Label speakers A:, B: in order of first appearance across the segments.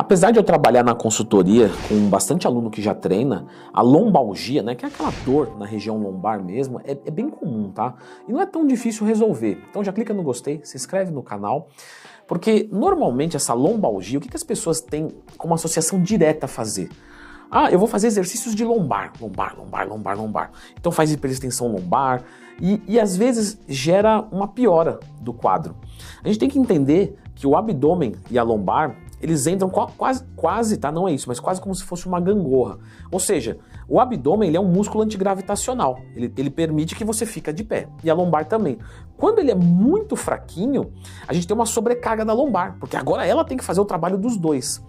A: Apesar de eu trabalhar na consultoria com bastante aluno que já treina, a lombalgia, né, que é aquela dor na região lombar mesmo, é, é bem comum, tá? E não é tão difícil resolver. Então já clica no gostei, se inscreve no canal, porque normalmente essa lombalgia, o que, que as pessoas têm como associação direta a fazer? Ah, eu vou fazer exercícios de lombar, lombar, lombar, lombar, lombar. Então faz hiperextensão lombar e, e às vezes gera uma piora do quadro. A gente tem que entender que o abdômen e a lombar eles entram quase, quase, tá? Não é isso, mas quase como se fosse uma gangorra. Ou seja, o abdômen ele é um músculo antigravitacional. Ele, ele permite que você fica de pé. E a lombar também. Quando ele é muito fraquinho, a gente tem uma sobrecarga da lombar, porque agora ela tem que fazer o trabalho dos dois.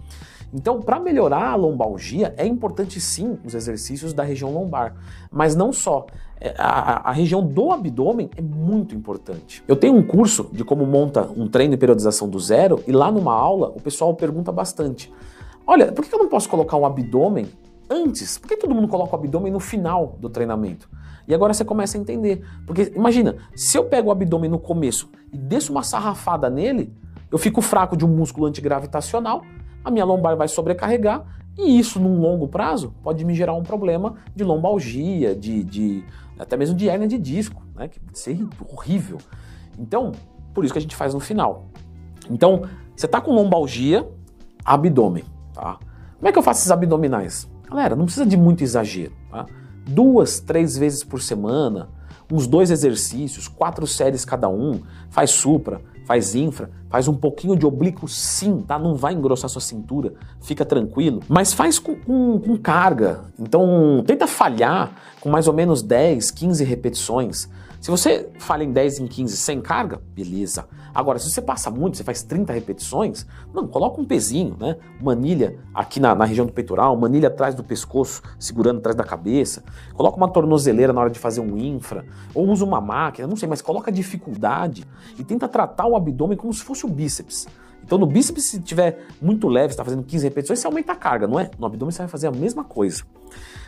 A: Então, para melhorar a lombalgia, é importante sim os exercícios da região lombar, mas não só. É, a, a, região do abdômen é muito importante. Eu tenho um curso de como monta um treino de periodização do zero e lá numa aula o pessoal pergunta bastante: Olha, por que eu não posso colocar o abdômen antes? Por que todo mundo coloca o abdômen no final do treinamento? E agora você começa a entender. Porque imagina, se eu pego o abdômen no começo e desço uma sarrafada nele, eu fico fraco de um músculo antigravitacional a minha lombar vai sobrecarregar e isso, num longo prazo, pode me gerar um problema de lombalgia, de, de até mesmo de hernia de disco, né? Que pode ser horrível. Então, por isso que a gente faz no final. Então, você está com lombalgia, abdômen, tá? Como é que eu faço esses abdominais? Galera, não precisa de muito exagero, tá? Duas, três vezes por semana, uns dois exercícios, quatro séries cada um, faz supra, faz infra, faz um pouquinho de oblíquo sim, tá? Não vai engrossar sua cintura, fica tranquilo. Mas faz com, com, com carga. Então, tenta falhar com mais ou menos 10, 15 repetições. Se você falha em 10, em 15 sem carga, beleza. Agora, se você passa muito, você faz 30 repetições, não, coloca um pezinho, né? Manilha aqui na, na região do peitoral, manilha atrás do pescoço, segurando atrás da cabeça. Coloca uma tornozeleira na hora de fazer um infra, ou usa uma máquina, não sei, mas coloca dificuldade e tenta tratar o abdômen como se fosse o bíceps. Então no bíceps, se tiver muito leve, está fazendo 15 repetições, você aumenta a carga, não é? No abdômen você vai fazer a mesma coisa.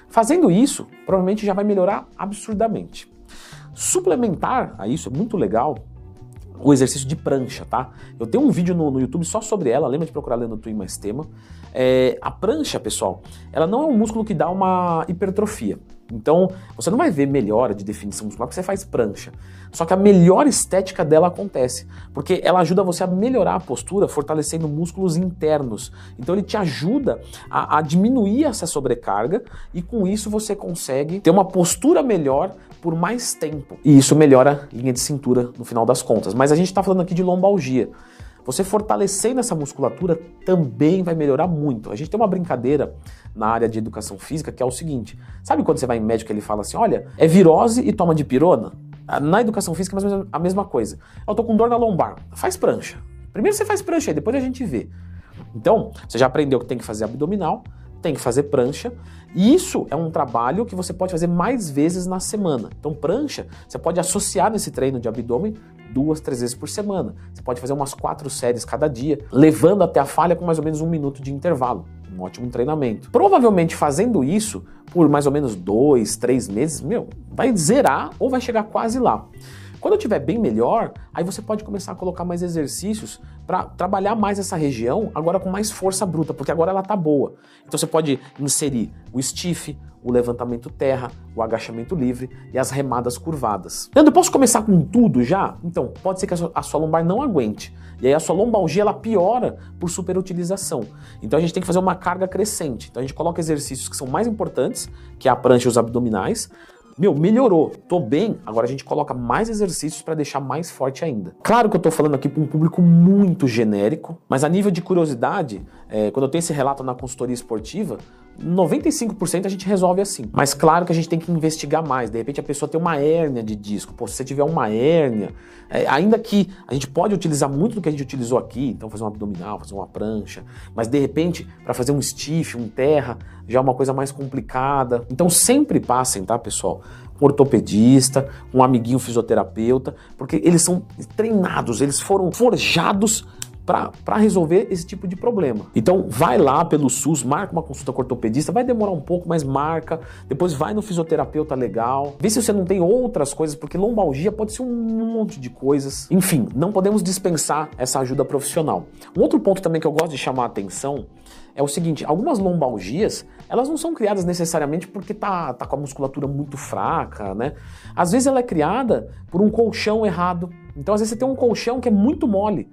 A: Fazendo isso, provavelmente já vai melhorar absurdamente. Suplementar a isso é muito legal o exercício de prancha, tá? Eu tenho um vídeo no, no YouTube só sobre ela, lembra de procurar lendo Twin mais tema. É, a prancha, pessoal, ela não é um músculo que dá uma hipertrofia. Então, você não vai ver melhora de definição muscular porque você faz prancha. Só que a melhor estética dela acontece, porque ela ajuda você a melhorar a postura, fortalecendo músculos internos. Então, ele te ajuda a, a diminuir essa sobrecarga e com isso você consegue ter uma postura melhor por mais tempo. E isso melhora a linha de cintura no final das contas. Mas a gente está falando aqui de lombalgia. Você fortalecendo essa musculatura também vai melhorar muito. A gente tem uma brincadeira na área de educação física que é o seguinte: sabe quando você vai em médico e ele fala assim, olha, é virose e toma de pirona? Ah, na educação física é a mesma coisa. Eu tô com dor na lombar, faz prancha. Primeiro você faz prancha aí, depois a gente vê. Então, você já aprendeu que tem que fazer abdominal, tem que fazer prancha. E isso é um trabalho que você pode fazer mais vezes na semana. Então, prancha, você pode associar nesse treino de abdômen duas, três vezes por semana. Você pode fazer umas quatro séries cada dia, levando até a falha com mais ou menos um minuto de intervalo. Um ótimo treinamento. Provavelmente fazendo isso por mais ou menos dois, três meses, meu, vai zerar ou vai chegar quase lá. Quando eu estiver bem melhor, aí você pode começar a colocar mais exercícios para trabalhar mais essa região, agora com mais força bruta, porque agora ela tá boa. Então você pode inserir o stiff, o levantamento terra, o agachamento livre e as remadas curvadas. Leandro, posso começar com tudo já? Então, pode ser que a sua, a sua lombar não aguente. E aí a sua lombalgia ela piora por superutilização. Então a gente tem que fazer uma carga crescente. Então a gente coloca exercícios que são mais importantes, que é a prancha e os abdominais, meu, melhorou, tô bem, agora a gente coloca mais exercícios para deixar mais forte ainda. Claro que eu tô falando aqui para um público muito genérico, mas a nível de curiosidade, é, quando eu tenho esse relato na consultoria esportiva, 95% a gente resolve assim. Mas claro que a gente tem que investigar mais. De repente a pessoa tem uma hérnia de disco. Pô, se você tiver uma hérnia, é, ainda que a gente pode utilizar muito do que a gente utilizou aqui, então fazer um abdominal, fazer uma prancha, mas de repente para fazer um stiff, um terra, já é uma coisa mais complicada. Então sempre passem, tá, pessoal? Um ortopedista, um amiguinho fisioterapeuta, porque eles são treinados, eles foram forjados para resolver esse tipo de problema. Então, vai lá pelo SUS, marca uma consulta com ortopedista, vai demorar um pouco, mas marca. Depois vai no fisioterapeuta legal, vê se você não tem outras coisas, porque lombalgia pode ser um monte de coisas. Enfim, não podemos dispensar essa ajuda profissional. Um outro ponto também que eu gosto de chamar a atenção é o seguinte, algumas lombalgias, elas não são criadas necessariamente porque tá, tá com a musculatura muito fraca, né? Às vezes ela é criada por um colchão errado. Então às vezes você tem um colchão que é muito mole.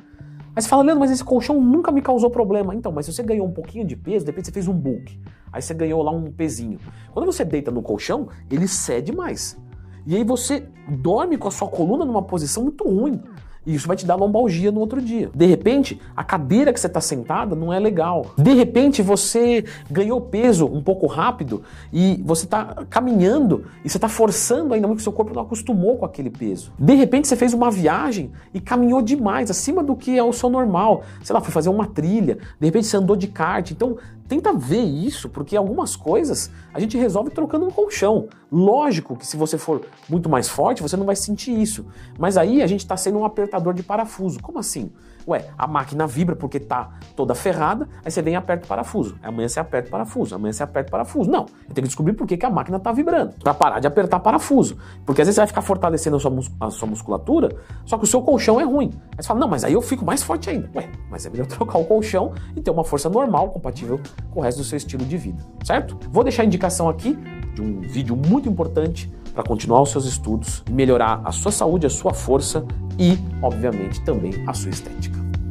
A: Aí você fala, Leandro, mas esse colchão nunca me causou problema. Então, mas se você ganhou um pouquinho de peso, de repente você fez um bulk. Aí você ganhou lá um pezinho. Quando você deita no colchão, ele cede mais. E aí você dorme com a sua coluna numa posição muito ruim. E isso vai te dar lombalgia no outro dia. De repente, a cadeira que você está sentada não é legal. De repente, você ganhou peso um pouco rápido e você está caminhando e você está forçando ainda muito que seu corpo não acostumou com aquele peso. De repente, você fez uma viagem e caminhou demais, acima do que é o seu normal. Sei lá, foi fazer uma trilha, de repente você andou de kart. Então, tenta ver isso, porque algumas coisas a gente resolve trocando um colchão. Lógico que se você for muito mais forte, você não vai sentir isso. Mas aí a gente está sendo um apertador de parafuso. Como assim? Ué, a máquina vibra porque tá toda ferrada, aí você vem e aperta o parafuso. Amanhã você aperta o parafuso, amanhã você aperta o parafuso. Não, eu tenho que descobrir por que, que a máquina tá vibrando, para parar de apertar parafuso. Porque às vezes você vai ficar fortalecendo a sua, a sua musculatura, só que o seu colchão é ruim. Aí você fala, não, mas aí eu fico mais forte ainda. Ué, mas é melhor trocar o colchão e ter uma força normal, compatível com o resto do seu estilo de vida, certo? Vou deixar a indicação aqui de um vídeo muito importante para continuar os seus estudos, melhorar a sua saúde, a sua força e, obviamente, também a sua estética.